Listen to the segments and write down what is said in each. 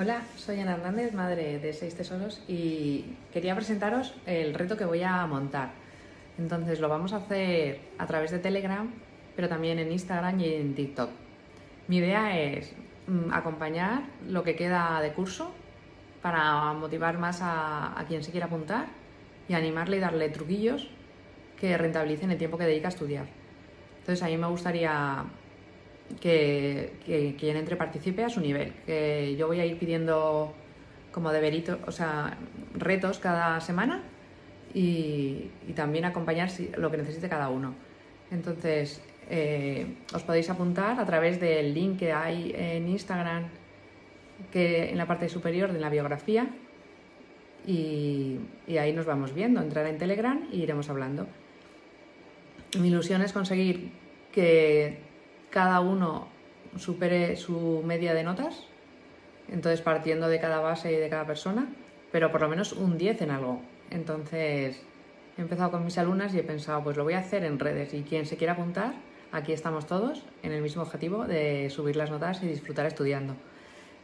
Hola, soy Ana Hernández, madre de seis tesoros y quería presentaros el reto que voy a montar. Entonces lo vamos a hacer a través de Telegram, pero también en Instagram y en TikTok. Mi idea es mm, acompañar lo que queda de curso para motivar más a, a quien se quiera apuntar y animarle y darle truquillos que rentabilicen el tiempo que dedica a estudiar. Entonces a mí me gustaría que, quien entre participe a su nivel. Que yo voy a ir pidiendo como deberito, o sea, retos cada semana y, también acompañar lo que necesite cada uno. Entonces, eh, os podéis apuntar a través del link que hay en Instagram, que en la parte superior de la biografía, y, y ahí nos vamos viendo. Entrar en Telegram y iremos hablando. Mi ilusión es conseguir que cada uno supere su media de notas, entonces partiendo de cada base y de cada persona, pero por lo menos un 10 en algo. Entonces he empezado con mis alumnas y he pensado, pues lo voy a hacer en redes y quien se quiera apuntar, aquí estamos todos en el mismo objetivo de subir las notas y disfrutar estudiando.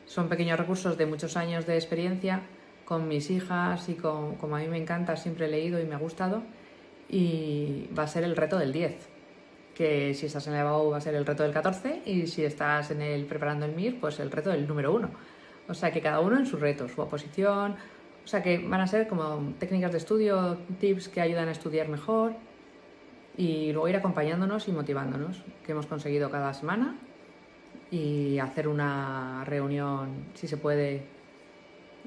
Son pequeños recursos de muchos años de experiencia con mis hijas y con, como a mí me encanta, siempre he leído y me ha gustado y va a ser el reto del 10 que si estás en la EBAU va a ser el reto del 14 y si estás en el preparando el MIR, pues el reto del número 1. O sea que cada uno en su reto, su oposición, o sea que van a ser como técnicas de estudio, tips que ayudan a estudiar mejor y luego ir acompañándonos y motivándonos, que hemos conseguido cada semana y hacer una reunión, si se puede,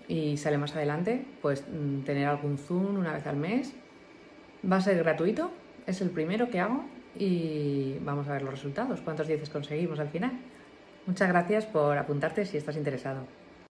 y sale más adelante, pues mm, tener algún Zoom una vez al mes. Va a ser gratuito, es el primero que hago y vamos a ver los resultados, cuántos 10 conseguimos al final. Muchas gracias por apuntarte si estás interesado.